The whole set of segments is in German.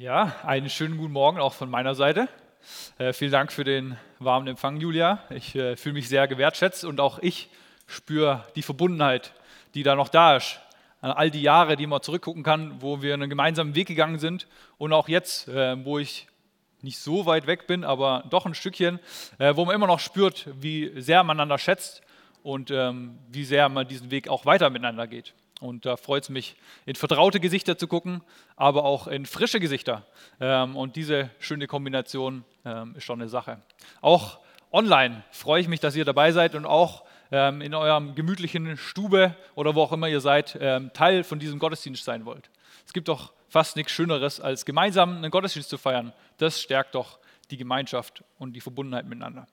Ja, einen schönen guten Morgen auch von meiner Seite. Äh, vielen Dank für den warmen Empfang, Julia. Ich äh, fühle mich sehr gewertschätzt und auch ich spüre die Verbundenheit, die da noch da ist. An all die Jahre, die man zurückgucken kann, wo wir einen gemeinsamen Weg gegangen sind und auch jetzt, äh, wo ich nicht so weit weg bin, aber doch ein Stückchen, äh, wo man immer noch spürt, wie sehr man einander schätzt und ähm, wie sehr man diesen Weg auch weiter miteinander geht. Und da freut es mich, in vertraute Gesichter zu gucken, aber auch in frische Gesichter. Ähm, und diese schöne Kombination ähm, ist schon eine Sache. Auch online freue ich mich, dass ihr dabei seid und auch ähm, in eurem gemütlichen Stube oder wo auch immer ihr seid, Teil von diesem Gottesdienst sein wollt. Es gibt doch fast nichts Schöneres, als gemeinsam einen Gottesdienst zu feiern. Das stärkt doch die Gemeinschaft und die Verbundenheit miteinander.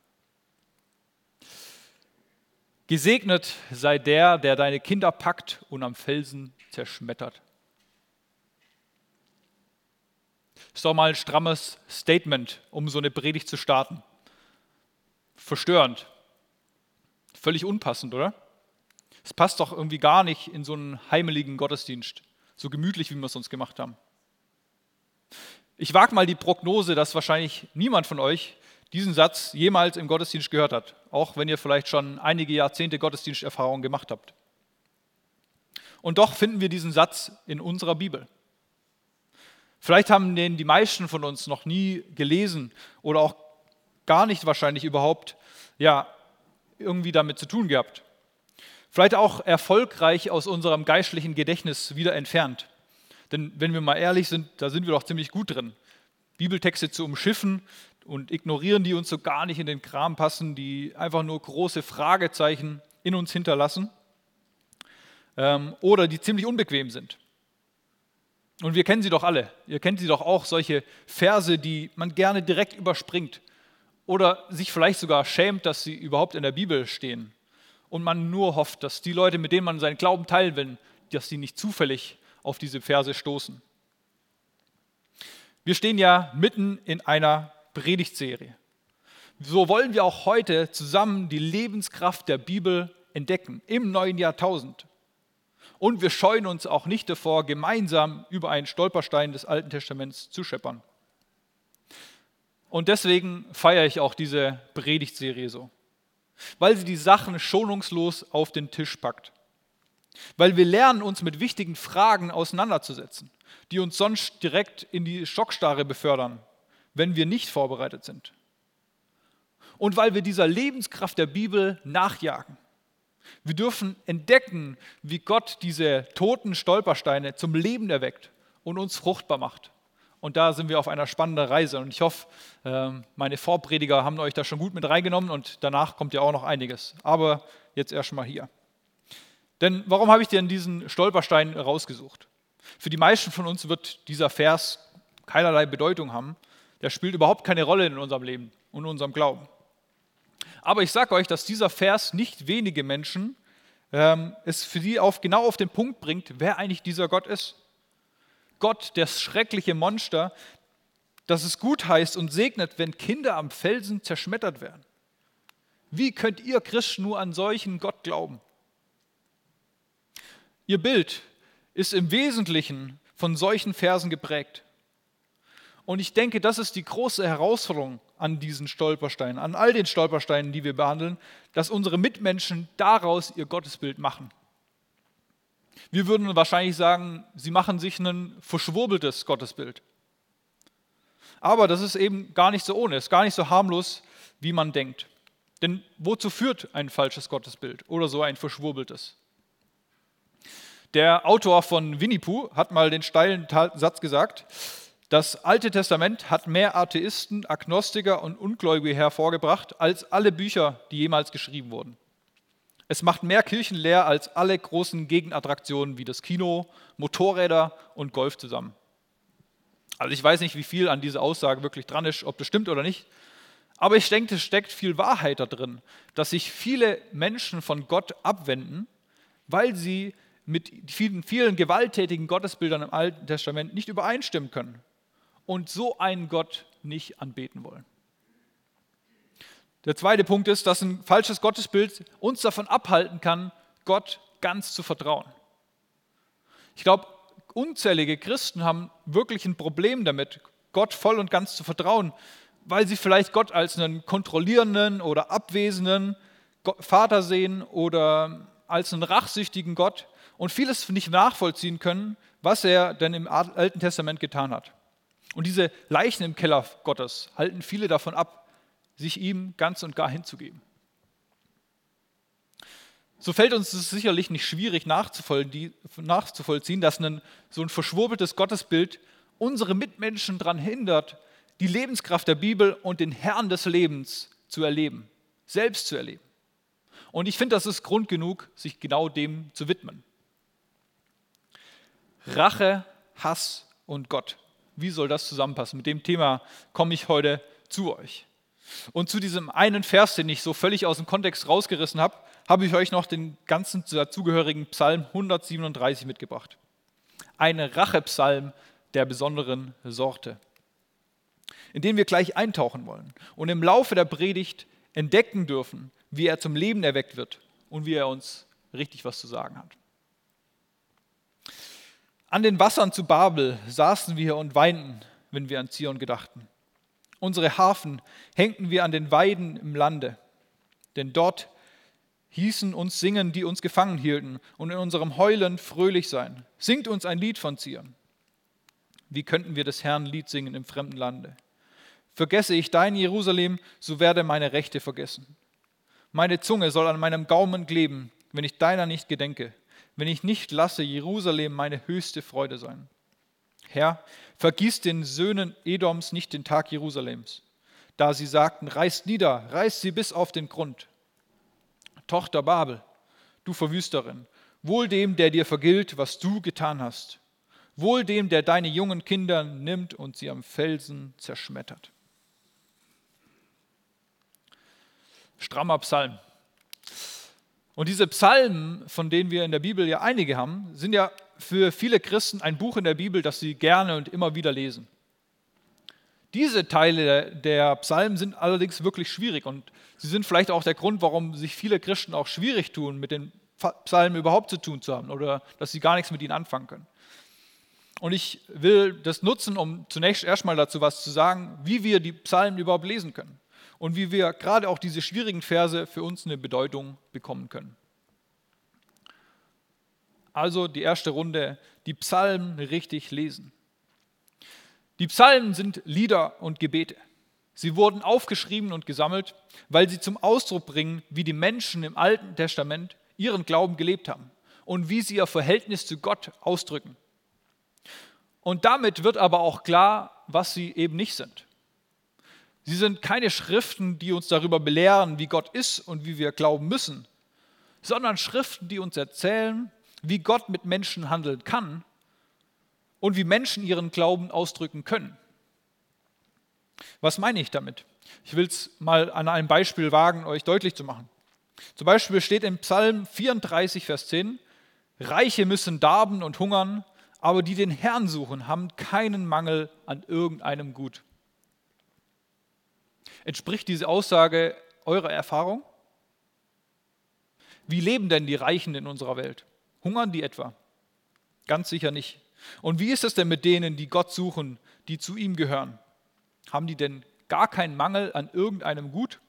Gesegnet sei der, der deine Kinder packt und am Felsen zerschmettert. Ist doch mal ein strammes Statement, um so eine Predigt zu starten. Verstörend. Völlig unpassend, oder? Es passt doch irgendwie gar nicht in so einen heimeligen Gottesdienst, so gemütlich, wie wir es uns gemacht haben. Ich wage mal die Prognose, dass wahrscheinlich niemand von euch diesen Satz jemals im Gottesdienst gehört hat, auch wenn ihr vielleicht schon einige Jahrzehnte Gottesdiensterfahrung gemacht habt. Und doch finden wir diesen Satz in unserer Bibel. Vielleicht haben den die meisten von uns noch nie gelesen oder auch gar nicht wahrscheinlich überhaupt ja, irgendwie damit zu tun gehabt. Vielleicht auch erfolgreich aus unserem geistlichen Gedächtnis wieder entfernt. Denn wenn wir mal ehrlich sind, da sind wir doch ziemlich gut drin. Bibeltexte zu umschiffen, und ignorieren die uns so gar nicht in den Kram passen, die einfach nur große Fragezeichen in uns hinterlassen ähm, oder die ziemlich unbequem sind. Und wir kennen sie doch alle. Ihr kennt sie doch auch, solche Verse, die man gerne direkt überspringt oder sich vielleicht sogar schämt, dass sie überhaupt in der Bibel stehen. Und man nur hofft, dass die Leute, mit denen man seinen Glauben teilen will, dass sie nicht zufällig auf diese Verse stoßen. Wir stehen ja mitten in einer Predigtserie. So wollen wir auch heute zusammen die Lebenskraft der Bibel entdecken im neuen Jahrtausend. Und wir scheuen uns auch nicht davor, gemeinsam über einen Stolperstein des Alten Testaments zu scheppern. Und deswegen feiere ich auch diese Predigtserie so, weil sie die Sachen schonungslos auf den Tisch packt. Weil wir lernen, uns mit wichtigen Fragen auseinanderzusetzen, die uns sonst direkt in die Schockstarre befördern wenn wir nicht vorbereitet sind. Und weil wir dieser Lebenskraft der Bibel nachjagen. Wir dürfen entdecken, wie Gott diese toten Stolpersteine zum Leben erweckt und uns fruchtbar macht. Und da sind wir auf einer spannenden Reise. Und ich hoffe, ähm, meine Vorprediger haben euch da schon gut mit reingenommen und danach kommt ja auch noch einiges. Aber jetzt erstmal hier. Denn warum habe ich denn diesen Stolperstein rausgesucht? Für die meisten von uns wird dieser Vers keinerlei Bedeutung haben der spielt überhaupt keine Rolle in unserem Leben und unserem Glauben. Aber ich sage euch, dass dieser Vers nicht wenige Menschen ähm, es für die auf, genau auf den Punkt bringt, wer eigentlich dieser Gott ist. Gott, das schreckliche Monster, das es gut heißt und segnet, wenn Kinder am Felsen zerschmettert werden. Wie könnt ihr Christen nur an solchen Gott glauben? Ihr Bild ist im Wesentlichen von solchen Versen geprägt. Und ich denke, das ist die große Herausforderung an diesen Stolpersteinen, an all den Stolpersteinen, die wir behandeln, dass unsere Mitmenschen daraus ihr Gottesbild machen. Wir würden wahrscheinlich sagen, sie machen sich ein verschwurbeltes Gottesbild. Aber das ist eben gar nicht so ohne, ist gar nicht so harmlos, wie man denkt. Denn wozu führt ein falsches Gottesbild oder so ein verschwurbeltes? Der Autor von Winnie Pooh hat mal den steilen Satz gesagt, das Alte Testament hat mehr Atheisten, Agnostiker und Ungläubige hervorgebracht als alle Bücher, die jemals geschrieben wurden. Es macht mehr Kirchen leer als alle großen Gegenattraktionen wie das Kino, Motorräder und Golf zusammen. Also ich weiß nicht, wie viel an dieser Aussage wirklich dran ist, ob das stimmt oder nicht. Aber ich denke, es steckt viel Wahrheit da drin, dass sich viele Menschen von Gott abwenden, weil sie mit vielen, vielen gewalttätigen Gottesbildern im Alten Testament nicht übereinstimmen können und so einen Gott nicht anbeten wollen. Der zweite Punkt ist, dass ein falsches Gottesbild uns davon abhalten kann, Gott ganz zu vertrauen. Ich glaube, unzählige Christen haben wirklich ein Problem damit, Gott voll und ganz zu vertrauen, weil sie vielleicht Gott als einen kontrollierenden oder abwesenden Vater sehen oder als einen rachsüchtigen Gott und vieles nicht nachvollziehen können, was er denn im Alten Testament getan hat. Und diese Leichen im Keller Gottes halten viele davon ab, sich ihm ganz und gar hinzugeben. So fällt uns es sicherlich nicht schwierig nachzuvollziehen, dass ein, so ein verschwurbeltes Gottesbild unsere Mitmenschen daran hindert, die Lebenskraft der Bibel und den Herrn des Lebens zu erleben, selbst zu erleben. Und ich finde, das ist Grund genug, sich genau dem zu widmen. Rache, Hass und Gott. Wie soll das zusammenpassen? Mit dem Thema komme ich heute zu euch. Und zu diesem einen Vers, den ich so völlig aus dem Kontext rausgerissen habe, habe ich euch noch den ganzen dazugehörigen Psalm 137 mitgebracht. Ein Rachepsalm der besonderen Sorte, in den wir gleich eintauchen wollen und im Laufe der Predigt entdecken dürfen, wie er zum Leben erweckt wird und wie er uns richtig was zu sagen hat. An den Wassern zu Babel saßen wir und weinten, wenn wir an Zion gedachten. Unsere Hafen hängten wir an den Weiden im Lande, denn dort hießen uns singen, die uns gefangen hielten, und in unserem Heulen fröhlich sein. Singt uns ein Lied von Zion. Wie könnten wir des Herrn Lied singen im fremden Lande? Vergesse ich dein Jerusalem, so werde meine Rechte vergessen. Meine Zunge soll an meinem Gaumen kleben, wenn ich deiner nicht gedenke, wenn ich nicht lasse Jerusalem meine höchste Freude sein. Herr, vergieß den Söhnen Edoms nicht den Tag Jerusalems, da sie sagten, reißt nieder, reißt sie bis auf den Grund. Tochter Babel, du Verwüsterin, wohl dem, der dir vergilt, was du getan hast, wohl dem, der deine jungen Kinder nimmt und sie am Felsen zerschmettert. Strammer Psalm. Und diese Psalmen, von denen wir in der Bibel ja einige haben, sind ja für viele Christen ein Buch in der Bibel, das sie gerne und immer wieder lesen. Diese Teile der Psalmen sind allerdings wirklich schwierig und sie sind vielleicht auch der Grund, warum sich viele Christen auch schwierig tun, mit den Psalmen überhaupt zu tun zu haben oder dass sie gar nichts mit ihnen anfangen können. Und ich will das nutzen, um zunächst erstmal dazu was zu sagen, wie wir die Psalmen überhaupt lesen können und wie wir gerade auch diese schwierigen Verse für uns eine Bedeutung bekommen können. Also die erste Runde, die Psalmen richtig lesen. Die Psalmen sind Lieder und Gebete. Sie wurden aufgeschrieben und gesammelt, weil sie zum Ausdruck bringen, wie die Menschen im Alten Testament ihren Glauben gelebt haben und wie sie ihr Verhältnis zu Gott ausdrücken. Und damit wird aber auch klar, was sie eben nicht sind. Sie sind keine Schriften, die uns darüber belehren, wie Gott ist und wie wir glauben müssen, sondern Schriften, die uns erzählen, wie Gott mit Menschen handeln kann und wie Menschen ihren Glauben ausdrücken können. Was meine ich damit? Ich will es mal an einem Beispiel wagen, euch deutlich zu machen. Zum Beispiel steht im Psalm 34, Vers 10, Reiche müssen darben und hungern, aber die den Herrn suchen, haben keinen Mangel an irgendeinem Gut. Entspricht diese Aussage eurer Erfahrung? Wie leben denn die Reichen in unserer Welt? Hungern die etwa? Ganz sicher nicht. Und wie ist es denn mit denen, die Gott suchen, die zu ihm gehören? Haben die denn gar keinen Mangel an irgendeinem Gut?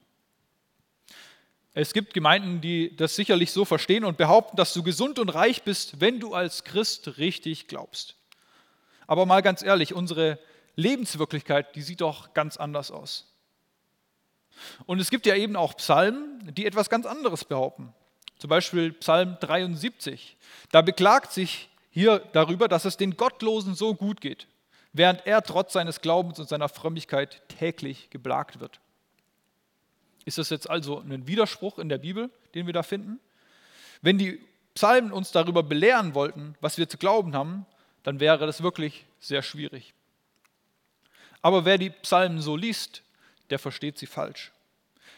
Es gibt Gemeinden, die das sicherlich so verstehen und behaupten, dass du gesund und reich bist, wenn du als Christ richtig glaubst. Aber mal ganz ehrlich, unsere Lebenswirklichkeit, die sieht doch ganz anders aus. Und es gibt ja eben auch Psalmen, die etwas ganz anderes behaupten. Zum Beispiel Psalm 73. Da beklagt sich hier darüber, dass es den Gottlosen so gut geht, während er trotz seines Glaubens und seiner Frömmigkeit täglich geplagt wird. Ist das jetzt also ein Widerspruch in der Bibel, den wir da finden? Wenn die Psalmen uns darüber belehren wollten, was wir zu glauben haben, dann wäre das wirklich sehr schwierig. Aber wer die Psalmen so liest, der versteht sie falsch.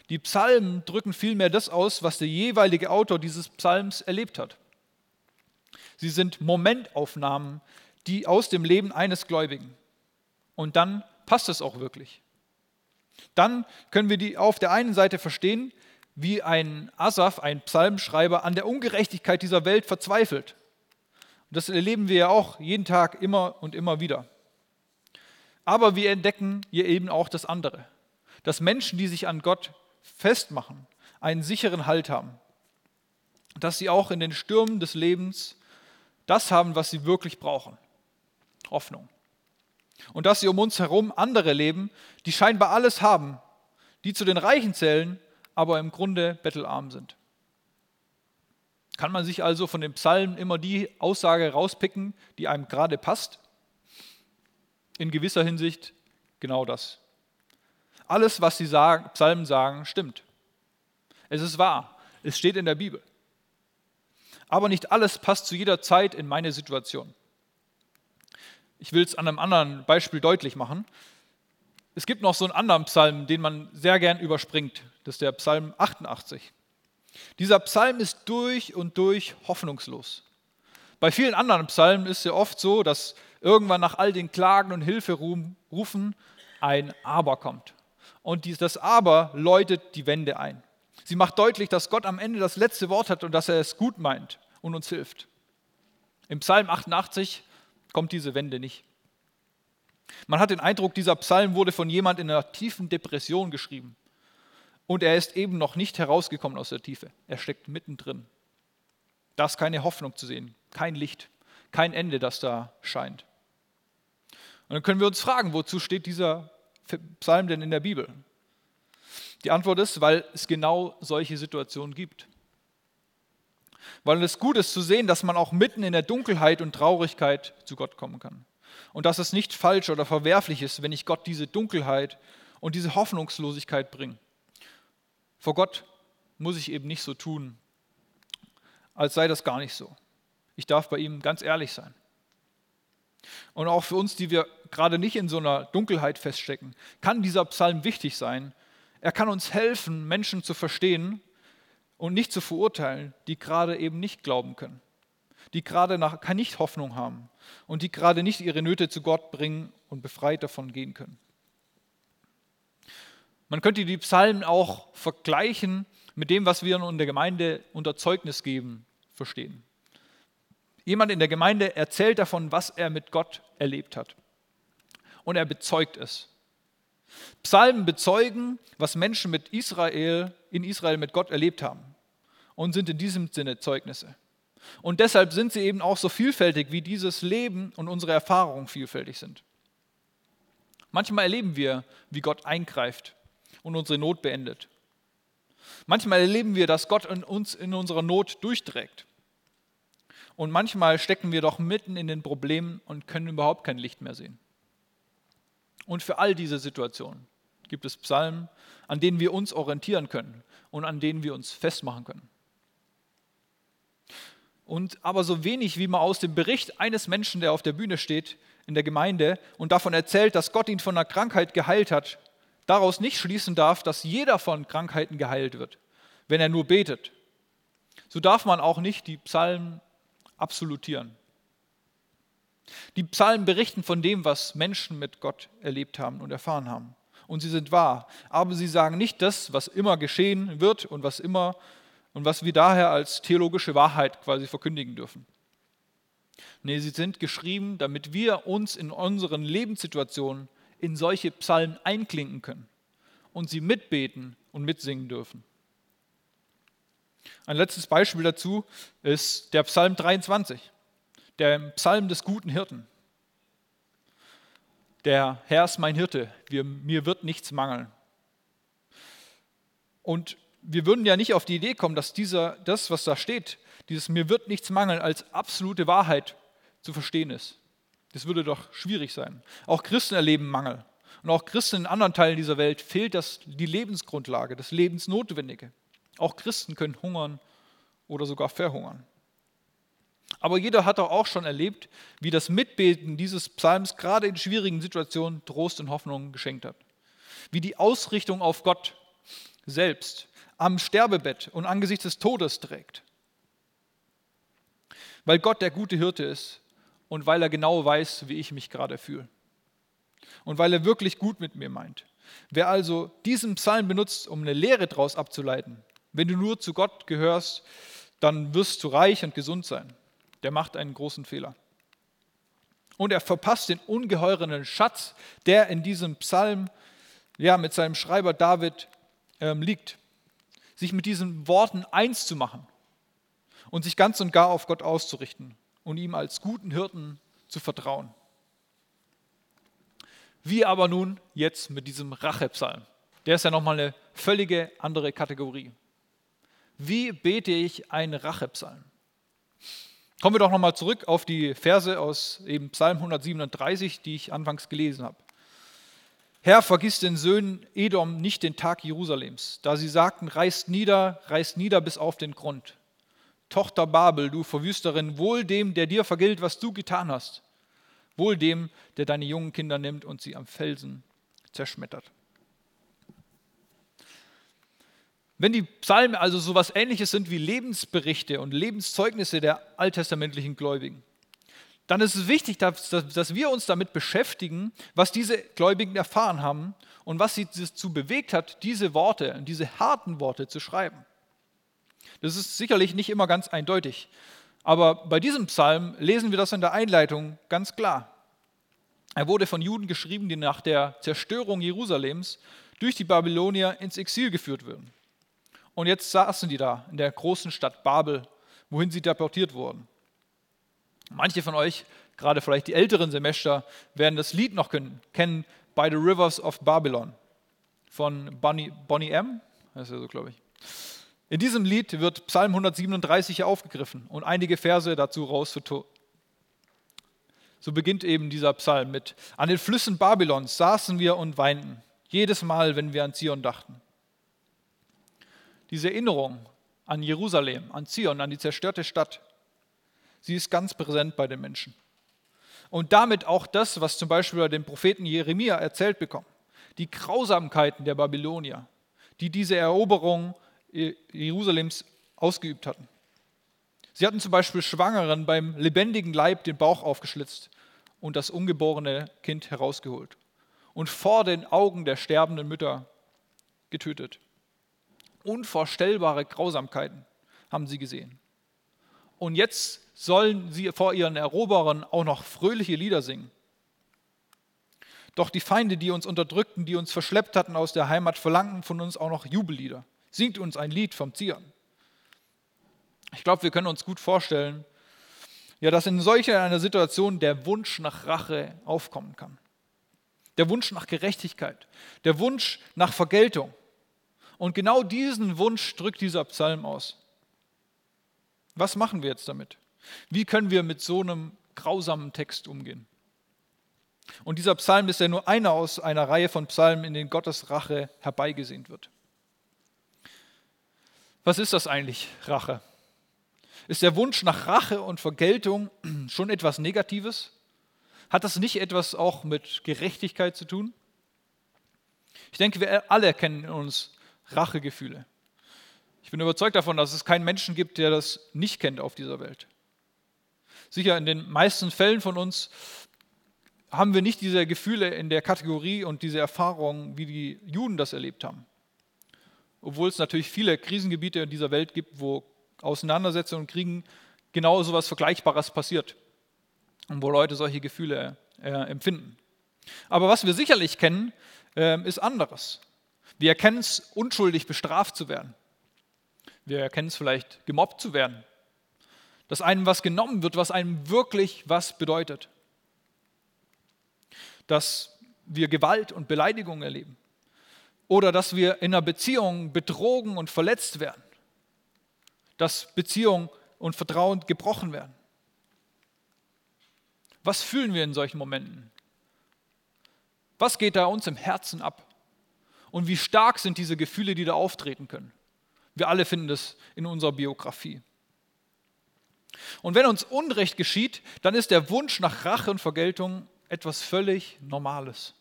Die Psalmen drücken vielmehr das aus, was der jeweilige Autor dieses Psalms erlebt hat. Sie sind Momentaufnahmen, die aus dem Leben eines Gläubigen. Und dann passt es auch wirklich. Dann können wir die auf der einen Seite verstehen, wie ein Asaf, ein Psalmschreiber, an der Ungerechtigkeit dieser Welt verzweifelt. Und das erleben wir ja auch jeden Tag immer und immer wieder. Aber wir entdecken hier eben auch das andere, dass Menschen, die sich an Gott festmachen, einen sicheren Halt haben, dass sie auch in den Stürmen des Lebens das haben, was sie wirklich brauchen, Hoffnung. Und dass sie um uns herum andere leben, die scheinbar alles haben, die zu den Reichen zählen, aber im Grunde bettelarm sind. Kann man sich also von den Psalmen immer die Aussage rauspicken, die einem gerade passt? In gewisser Hinsicht genau das. Alles, was die Psalmen sagen, stimmt. Es ist wahr. Es steht in der Bibel. Aber nicht alles passt zu jeder Zeit in meine Situation. Ich will es an einem anderen Beispiel deutlich machen. Es gibt noch so einen anderen Psalm, den man sehr gern überspringt. Das ist der Psalm 88. Dieser Psalm ist durch und durch hoffnungslos. Bei vielen anderen Psalmen ist es ja oft so, dass irgendwann nach all den Klagen und Hilferufen ein Aber kommt. Und das Aber läutet die Wende ein. Sie macht deutlich, dass Gott am Ende das letzte Wort hat und dass er es gut meint und uns hilft. Im Psalm 88 kommt diese Wende nicht. Man hat den Eindruck, dieser Psalm wurde von jemand in einer tiefen Depression geschrieben. Und er ist eben noch nicht herausgekommen aus der Tiefe. Er steckt mittendrin. Da ist keine Hoffnung zu sehen, kein Licht, kein Ende, das da scheint. Und dann können wir uns fragen, wozu steht dieser Psalm denn in der Bibel? Die Antwort ist, weil es genau solche Situationen gibt. Weil es gut ist zu sehen, dass man auch mitten in der Dunkelheit und Traurigkeit zu Gott kommen kann. Und dass es nicht falsch oder verwerflich ist, wenn ich Gott diese Dunkelheit und diese Hoffnungslosigkeit bringe. Vor Gott muss ich eben nicht so tun, als sei das gar nicht so. Ich darf bei ihm ganz ehrlich sein. Und auch für uns, die wir gerade nicht in so einer Dunkelheit feststecken, kann dieser Psalm wichtig sein. Er kann uns helfen, Menschen zu verstehen und nicht zu verurteilen, die gerade eben nicht glauben können, die gerade nach, nicht Hoffnung haben und die gerade nicht ihre Nöte zu Gott bringen und befreit davon gehen können. Man könnte die Psalmen auch vergleichen mit dem, was wir in der Gemeinde unter Zeugnis geben verstehen. Jemand in der Gemeinde erzählt davon, was er mit Gott erlebt hat. Und er bezeugt es. Psalmen bezeugen, was Menschen mit Israel, in Israel mit Gott erlebt haben und sind in diesem Sinne Zeugnisse. Und deshalb sind sie eben auch so vielfältig, wie dieses Leben und unsere Erfahrungen vielfältig sind. Manchmal erleben wir, wie Gott eingreift und unsere Not beendet. Manchmal erleben wir, dass Gott in uns in unserer Not durchträgt. Und manchmal stecken wir doch mitten in den Problemen und können überhaupt kein Licht mehr sehen. Und für all diese Situationen gibt es Psalmen, an denen wir uns orientieren können und an denen wir uns festmachen können. Und aber so wenig, wie man aus dem Bericht eines Menschen, der auf der Bühne steht in der Gemeinde und davon erzählt, dass Gott ihn von einer Krankheit geheilt hat, daraus nicht schließen darf, dass jeder von Krankheiten geheilt wird, wenn er nur betet. So darf man auch nicht die Psalmen absolutieren. Die Psalmen berichten von dem, was Menschen mit Gott erlebt haben und erfahren haben. Und sie sind wahr. Aber sie sagen nicht das, was immer geschehen wird und was immer und was wir daher als theologische Wahrheit quasi verkündigen dürfen. Nee, sie sind geschrieben, damit wir uns in unseren Lebenssituationen in solche Psalmen einklinken können und sie mitbeten und mitsingen dürfen. Ein letztes Beispiel dazu ist der Psalm 23, der Psalm des guten Hirten. Der Herr ist mein Hirte, mir wird nichts mangeln. Und wir würden ja nicht auf die Idee kommen, dass dieser, das, was da steht, dieses mir wird nichts mangeln, als absolute Wahrheit zu verstehen ist. Das würde doch schwierig sein. Auch Christen erleben Mangel. Und auch Christen in anderen Teilen dieser Welt fehlt das, die Lebensgrundlage, das Lebensnotwendige. Auch Christen können hungern oder sogar verhungern. Aber jeder hat doch auch schon erlebt, wie das Mitbeten dieses Psalms gerade in schwierigen Situationen Trost und Hoffnung geschenkt hat. Wie die Ausrichtung auf Gott selbst am Sterbebett und angesichts des Todes trägt. Weil Gott der gute Hirte ist und weil er genau weiß, wie ich mich gerade fühle. Und weil er wirklich gut mit mir meint. Wer also diesen Psalm benutzt, um eine Lehre daraus abzuleiten, wenn du nur zu Gott gehörst, dann wirst du reich und gesund sein. der macht einen großen Fehler. Und er verpasst den ungeheuren Schatz, der in diesem Psalm ja, mit seinem Schreiber David ähm, liegt. Sich mit diesen Worten eins zu machen und sich ganz und gar auf Gott auszurichten und ihm als guten Hirten zu vertrauen. Wie aber nun jetzt mit diesem Rachepsalm? Der ist ja nochmal eine völlige andere Kategorie. Wie bete ich einen Rachepsalm? Kommen wir doch nochmal zurück auf die Verse aus eben Psalm 137, die ich anfangs gelesen habe. Herr, vergiss den Söhnen Edom nicht den Tag Jerusalems, da sie sagten, reißt nieder, reißt nieder bis auf den Grund. Tochter Babel, du Verwüsterin, wohl dem, der dir vergilt, was du getan hast. Wohl dem, der deine jungen Kinder nimmt und sie am Felsen zerschmettert. Wenn die Psalmen also so etwas Ähnliches sind wie Lebensberichte und Lebenszeugnisse der alttestamentlichen Gläubigen, dann ist es wichtig, dass, dass, wir uns damit beschäftigen, was diese Gläubigen erfahren haben und was sie dazu bewegt hat, diese Worte, diese harten Worte zu schreiben. Das ist sicherlich nicht immer ganz eindeutig. Aber bei diesem Psalm lesen wir das in der Einleitung ganz klar. Er wurde von Juden geschrieben, die nach der Zerstörung Jerusalems durch die Babylonier ins Exil geführt wurden. Und jetzt saßen die da in der großen Stadt Babel, wohin sie deportiert wurden. Manche von euch, gerade vielleicht die älteren Semester, werden das Lied noch kennen, By the Rivers of Babylon von Bonnie, Bonnie M. Das ist ja so, glaube ich. In diesem Lied wird Psalm 137 aufgegriffen und einige Verse dazu rausvertont. So beginnt eben dieser Psalm mit, an den Flüssen Babylons saßen wir und weinten, jedes Mal, wenn wir an Zion dachten. Diese Erinnerung an Jerusalem, an Zion, an die zerstörte Stadt, sie ist ganz präsent bei den Menschen. Und damit auch das, was zum Beispiel bei dem Propheten Jeremia erzählt bekommt, die Grausamkeiten der Babylonier, die diese Eroberung Jerusalems ausgeübt hatten. Sie hatten zum Beispiel Schwangeren beim lebendigen Leib den Bauch aufgeschlitzt und das ungeborene Kind herausgeholt und vor den Augen der sterbenden Mütter getötet. Unvorstellbare Grausamkeiten haben sie gesehen. Und jetzt sollen sie vor ihren Eroberern auch noch fröhliche Lieder singen. Doch die Feinde, die uns unterdrückten, die uns verschleppt hatten aus der Heimat, verlangten von uns auch noch Jubellieder. Singt uns ein Lied vom Zion. Ich glaube, wir können uns gut vorstellen, ja, dass in solch einer Situation der Wunsch nach Rache aufkommen kann. Der Wunsch nach Gerechtigkeit, der Wunsch nach Vergeltung. Und genau diesen Wunsch drückt dieser Psalm aus. Was machen wir jetzt damit? Wie können wir mit so einem grausamen Text umgehen? Und dieser Psalm ist ja nur einer aus einer Reihe von Psalmen, in denen Gottes Rache herbeigesehnt wird. Was ist das eigentlich, Rache? Ist der Wunsch nach Rache und Vergeltung schon etwas Negatives? Hat das nicht etwas auch mit Gerechtigkeit zu tun? Ich denke, wir alle kennen in uns Rachegefühle. Ich bin überzeugt davon, dass es keinen Menschen gibt, der das nicht kennt auf dieser Welt. Sicher, in den meisten Fällen von uns haben wir nicht diese Gefühle in der Kategorie und diese Erfahrungen, wie die Juden das erlebt haben obwohl es natürlich viele Krisengebiete in dieser Welt gibt, wo Auseinandersetzungen und Kriegen genau so etwas Vergleichbares passiert und wo Leute solche Gefühle äh, empfinden. Aber was wir sicherlich kennen, äh, ist anderes. Wir erkennen es, unschuldig bestraft zu werden. Wir erkennen es vielleicht, gemobbt zu werden. Dass einem was genommen wird, was einem wirklich was bedeutet. Dass wir Gewalt und Beleidigung erleben oder dass wir in einer Beziehung betrogen und verletzt werden, dass Beziehung und Vertrauen gebrochen werden. Was fühlen wir in solchen Momenten? Was geht da uns im Herzen ab? Und wie stark sind diese Gefühle, die da auftreten können? Wir alle finden das in unserer Biografie. Und wenn uns Unrecht geschieht, dann ist der Wunsch nach Rache und Vergeltung etwas völlig Normales.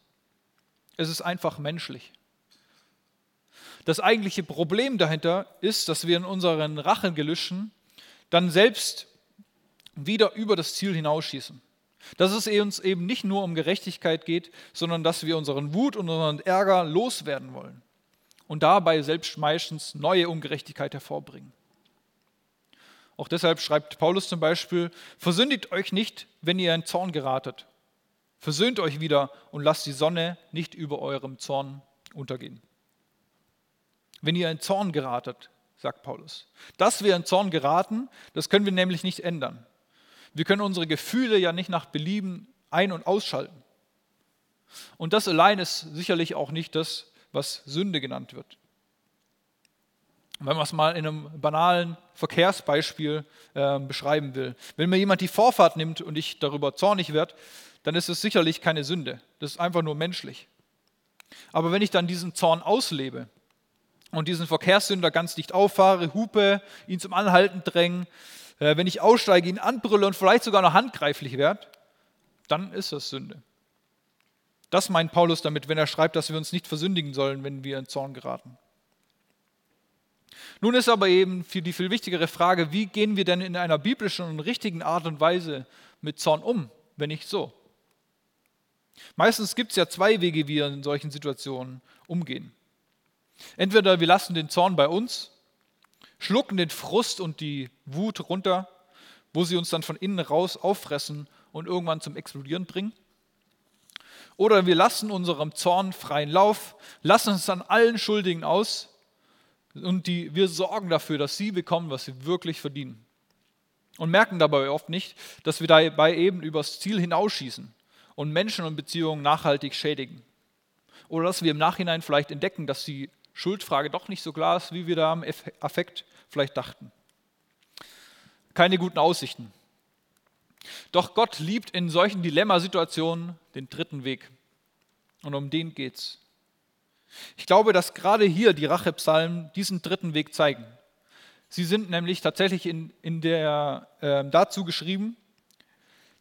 Es ist einfach menschlich. Das eigentliche Problem dahinter ist, dass wir in unseren Rachengelüschen dann selbst wieder über das Ziel hinausschießen. Dass es uns eben nicht nur um Gerechtigkeit geht, sondern dass wir unseren Wut und unseren Ärger loswerden wollen und dabei selbst meistens neue Ungerechtigkeit hervorbringen. Auch deshalb schreibt Paulus zum Beispiel, versündigt euch nicht, wenn ihr in Zorn geratet. Versöhnt euch wieder und lasst die Sonne nicht über eurem Zorn untergehen. Wenn ihr in Zorn geratet, sagt Paulus. Dass wir in Zorn geraten, das können wir nämlich nicht ändern. Wir können unsere Gefühle ja nicht nach Belieben ein- und ausschalten. Und das allein ist sicherlich auch nicht das, was Sünde genannt wird. Wenn man es mal in einem banalen Verkehrsbeispiel äh, beschreiben will. Wenn mir jemand die Vorfahrt nimmt und ich darüber zornig werde, dann ist es sicherlich keine Sünde. Das ist einfach nur menschlich. Aber wenn ich dann diesen Zorn auslebe und diesen Verkehrssünder ganz dicht auffahre, hupe, ihn zum Anhalten dränge, äh, wenn ich aussteige, ihn anbrülle und vielleicht sogar noch handgreiflich werde, dann ist das Sünde. Das meint Paulus damit, wenn er schreibt, dass wir uns nicht versündigen sollen, wenn wir in Zorn geraten. Nun ist aber eben die viel wichtigere Frage, wie gehen wir denn in einer biblischen und richtigen Art und Weise mit Zorn um, wenn nicht so? Meistens gibt es ja zwei Wege, wie wir in solchen Situationen umgehen. Entweder wir lassen den Zorn bei uns, schlucken den Frust und die Wut runter, wo sie uns dann von innen raus auffressen und irgendwann zum Explodieren bringen. Oder wir lassen unserem Zorn freien Lauf, lassen uns an allen Schuldigen aus und die, wir sorgen dafür, dass sie bekommen, was sie wirklich verdienen. Und merken dabei oft nicht, dass wir dabei eben übers Ziel hinausschießen und Menschen und Beziehungen nachhaltig schädigen. Oder dass wir im Nachhinein vielleicht entdecken, dass die Schuldfrage doch nicht so klar ist, wie wir da im Affekt vielleicht dachten. Keine guten Aussichten. Doch Gott liebt in solchen Dilemmasituationen den dritten Weg. Und um den geht's. Ich glaube, dass gerade hier die Rachepsalmen diesen dritten Weg zeigen. Sie sind nämlich tatsächlich in, in der, äh, dazu geschrieben,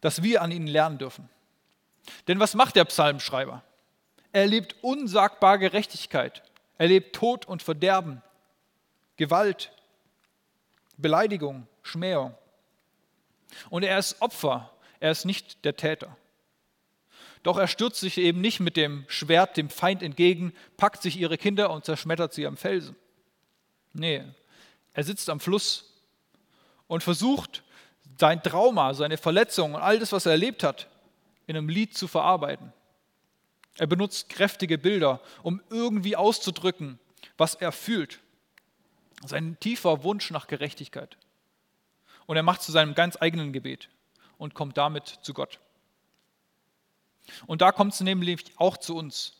dass wir an ihnen lernen dürfen. Denn was macht der Psalmschreiber? Er lebt unsagbar Gerechtigkeit. Er lebt Tod und Verderben, Gewalt, Beleidigung, Schmähung. Und er ist Opfer, er ist nicht der Täter. Doch er stürzt sich eben nicht mit dem Schwert dem Feind entgegen, packt sich ihre Kinder und zerschmettert sie am Felsen. Nee, er sitzt am Fluss und versucht, sein Trauma, seine Verletzung und all das, was er erlebt hat, in einem Lied zu verarbeiten. Er benutzt kräftige Bilder, um irgendwie auszudrücken, was er fühlt. Sein tiefer Wunsch nach Gerechtigkeit. Und er macht zu seinem ganz eigenen Gebet und kommt damit zu Gott. Und da kommt es nämlich auch zu uns.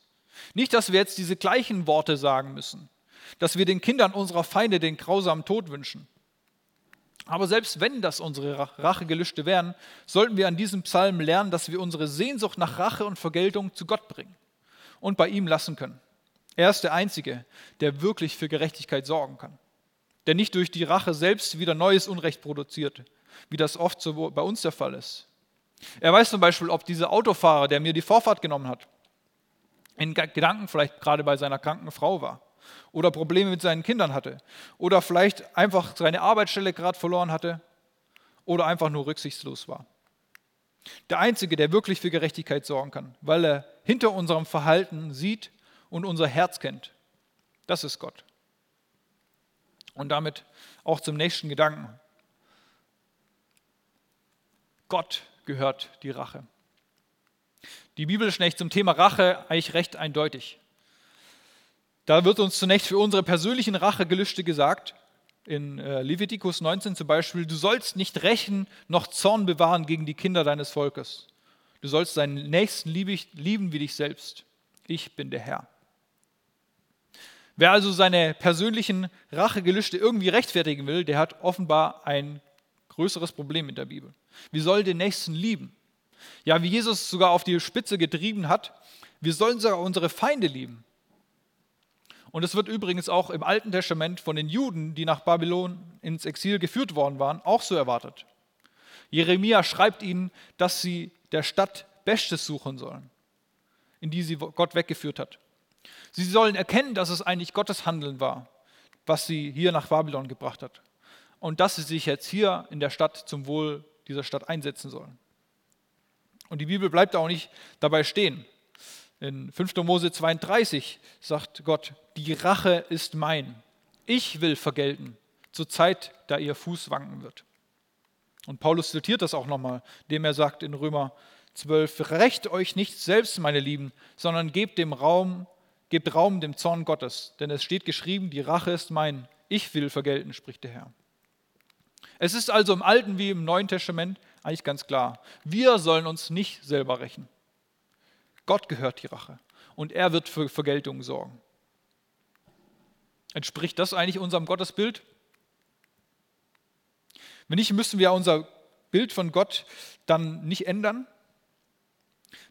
Nicht, dass wir jetzt diese gleichen Worte sagen müssen, dass wir den Kindern unserer Feinde den grausamen Tod wünschen. Aber selbst wenn das unsere Rachegelüste wären, sollten wir an diesem Psalm lernen, dass wir unsere Sehnsucht nach Rache und Vergeltung zu Gott bringen und bei ihm lassen können. Er ist der Einzige, der wirklich für Gerechtigkeit sorgen kann, der nicht durch die Rache selbst wieder neues Unrecht produziert, wie das oft so bei uns der Fall ist. Er weiß zum Beispiel, ob dieser Autofahrer, der mir die Vorfahrt genommen hat, in Gedanken vielleicht gerade bei seiner kranken Frau war oder Probleme mit seinen Kindern hatte oder vielleicht einfach seine Arbeitsstelle gerade verloren hatte oder einfach nur rücksichtslos war. Der Einzige, der wirklich für Gerechtigkeit sorgen kann, weil er hinter unserem Verhalten sieht und unser Herz kennt, das ist Gott. Und damit auch zum nächsten Gedanken. Gott gehört die Rache. Die Bibel ist zum Thema Rache eigentlich recht eindeutig. Da wird uns zunächst für unsere persönlichen Rachegelüste gesagt, in äh, Levitikus 19 zum Beispiel, du sollst nicht rächen noch Zorn bewahren gegen die Kinder deines Volkes. Du sollst deinen Nächsten lieben wie dich selbst. Ich bin der Herr. Wer also seine persönlichen Rachegelüste irgendwie rechtfertigen will, der hat offenbar ein größeres Problem mit der Bibel. Wir sollen den Nächsten lieben. Ja, wie Jesus sogar auf die Spitze getrieben hat, wir sollen sogar unsere Feinde lieben. Und es wird übrigens auch im Alten Testament von den Juden, die nach Babylon ins Exil geführt worden waren, auch so erwartet. Jeremia schreibt ihnen, dass sie der Stadt Bestes suchen sollen, in die sie Gott weggeführt hat. Sie sollen erkennen, dass es eigentlich Gottes Handeln war, was sie hier nach Babylon gebracht hat. Und dass sie sich jetzt hier in der Stadt zum Wohl dieser Stadt einsetzen sollen. Und die Bibel bleibt auch nicht dabei stehen. In 5. Mose 32 sagt Gott, die Rache ist mein. Ich will vergelten, zur Zeit, da ihr Fuß wanken wird. Und Paulus zitiert das auch nochmal, indem er sagt in Römer 12, Recht euch nicht selbst, meine Lieben, sondern gebt dem Raum, gebt Raum dem Zorn Gottes, denn es steht geschrieben, die Rache ist mein, ich will vergelten, spricht der Herr. Es ist also im Alten wie im Neuen Testament eigentlich ganz klar, wir sollen uns nicht selber rächen. Gott gehört die Rache und er wird für Vergeltung sorgen. Entspricht das eigentlich unserem Gottesbild? Wenn nicht, müssen wir unser Bild von Gott dann nicht ändern.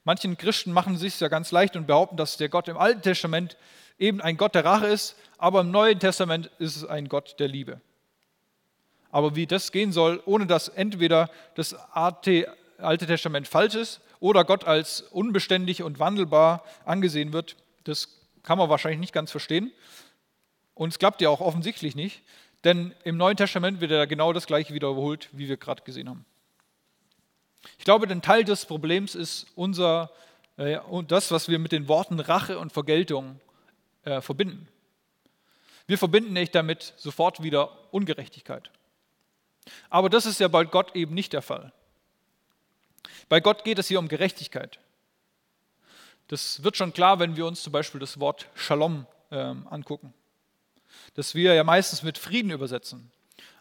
Manchen Christen machen es sich ja ganz leicht und behaupten, dass der Gott im Alten Testament eben ein Gott der Rache ist, aber im Neuen Testament ist es ein Gott der Liebe. Aber wie das gehen soll, ohne dass entweder das Alte Testament falsch ist oder Gott als unbeständig und wandelbar angesehen wird, das kann man wahrscheinlich nicht ganz verstehen. Und es klappt ja auch offensichtlich nicht. Denn im Neuen Testament wird ja genau das gleiche wiederholt, wie wir gerade gesehen haben. Ich glaube, ein Teil des Problems ist unser, äh, das, was wir mit den Worten Rache und Vergeltung äh, verbinden. Wir verbinden nicht damit sofort wieder Ungerechtigkeit. Aber das ist ja bei Gott eben nicht der Fall. Bei Gott geht es hier um Gerechtigkeit. Das wird schon klar, wenn wir uns zum Beispiel das Wort Shalom äh, angucken das wir ja meistens mit Frieden übersetzen.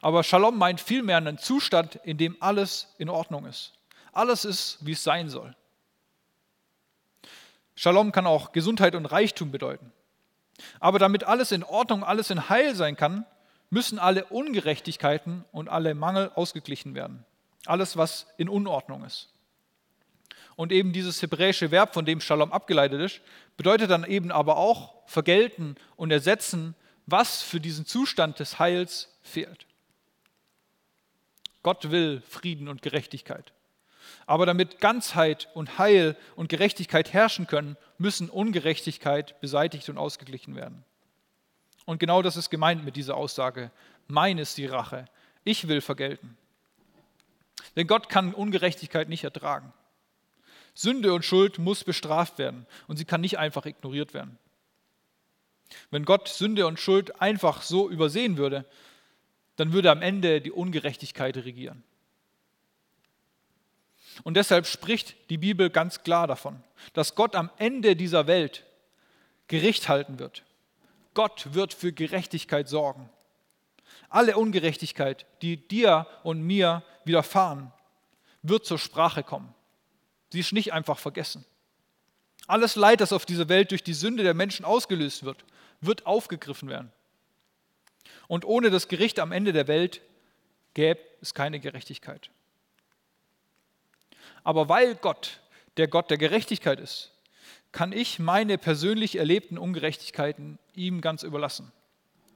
Aber Shalom meint vielmehr einen Zustand, in dem alles in Ordnung ist. Alles ist, wie es sein soll. Shalom kann auch Gesundheit und Reichtum bedeuten. Aber damit alles in Ordnung, alles in Heil sein kann, müssen alle Ungerechtigkeiten und alle Mangel ausgeglichen werden. Alles, was in Unordnung ist. Und eben dieses hebräische Verb, von dem Shalom abgeleitet ist, bedeutet dann eben aber auch vergelten und ersetzen, was für diesen Zustand des Heils fehlt. Gott will Frieden und Gerechtigkeit. Aber damit Ganzheit und Heil und Gerechtigkeit herrschen können, müssen Ungerechtigkeit beseitigt und ausgeglichen werden. Und genau das ist gemeint mit dieser Aussage. Mein ist die Rache. Ich will vergelten. Denn Gott kann Ungerechtigkeit nicht ertragen. Sünde und Schuld muss bestraft werden und sie kann nicht einfach ignoriert werden. Wenn Gott Sünde und Schuld einfach so übersehen würde, dann würde am Ende die Ungerechtigkeit regieren. Und deshalb spricht die Bibel ganz klar davon, dass Gott am Ende dieser Welt Gericht halten wird. Gott wird für Gerechtigkeit sorgen. Alle Ungerechtigkeit, die dir und mir widerfahren, wird zur Sprache kommen. Sie ist nicht einfach vergessen. Alles Leid, das auf dieser Welt durch die Sünde der Menschen ausgelöst wird, wird aufgegriffen werden. Und ohne das Gericht am Ende der Welt gäbe es keine Gerechtigkeit. Aber weil Gott der Gott der Gerechtigkeit ist, kann ich meine persönlich erlebten Ungerechtigkeiten ihm ganz überlassen.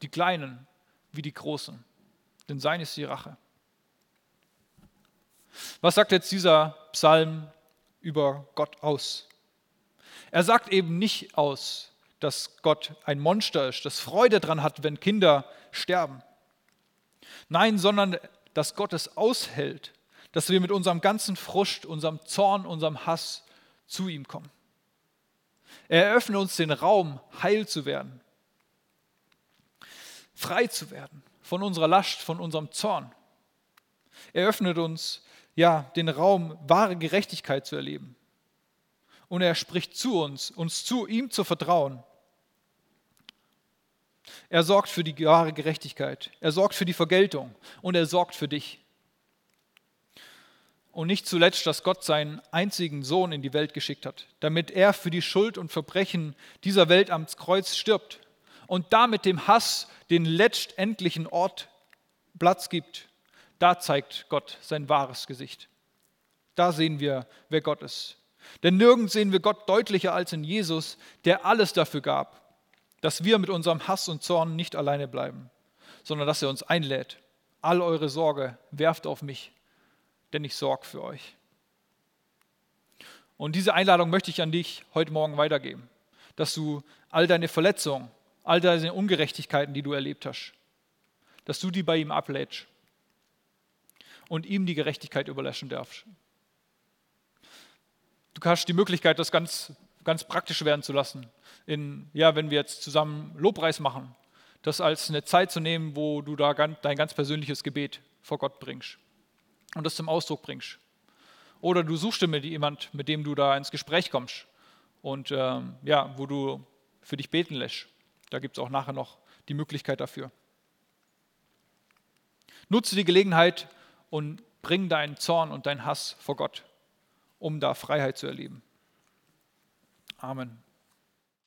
Die kleinen wie die großen. Denn sein ist die Rache. Was sagt jetzt dieser Psalm über Gott aus? Er sagt eben nicht aus, dass Gott ein Monster ist, das Freude daran hat, wenn Kinder sterben. Nein, sondern dass Gott es aushält, dass wir mit unserem ganzen Frust, unserem Zorn, unserem Hass zu ihm kommen. Er eröffnet uns den Raum, heil zu werden, frei zu werden von unserer Last, von unserem Zorn. Er öffnet uns ja den Raum, wahre Gerechtigkeit zu erleben. Und er spricht zu uns, uns zu ihm zu vertrauen er sorgt für die wahre Gerechtigkeit. Er sorgt für die Vergeltung und er sorgt für dich. Und nicht zuletzt, dass Gott seinen einzigen Sohn in die Welt geschickt hat, damit er für die Schuld und Verbrechen dieser Welt am Kreuz stirbt und damit dem Hass den letztendlichen Ort Platz gibt. Da zeigt Gott sein wahres Gesicht. Da sehen wir, wer Gott ist. Denn nirgends sehen wir Gott deutlicher als in Jesus, der alles dafür gab, dass wir mit unserem Hass und Zorn nicht alleine bleiben, sondern dass er uns einlädt. All eure Sorge werft auf mich, denn ich sorge für euch. Und diese Einladung möchte ich an dich heute Morgen weitergeben, dass du all deine Verletzungen, all deine Ungerechtigkeiten, die du erlebt hast, dass du die bei ihm ablädst und ihm die Gerechtigkeit überlassen darfst. Du hast die Möglichkeit, das ganz, ganz praktisch werden zu lassen. In, ja, wenn wir jetzt zusammen Lobpreis machen, das als eine Zeit zu nehmen, wo du da dein ganz persönliches Gebet vor Gott bringst und das zum Ausdruck bringst. Oder du suchst dir jemanden, mit dem du da ins Gespräch kommst und ähm, ja, wo du für dich beten lässt. Da gibt es auch nachher noch die Möglichkeit dafür. Nutze die Gelegenheit, und bring deinen Zorn und deinen Hass vor Gott, um da Freiheit zu erleben. Amen.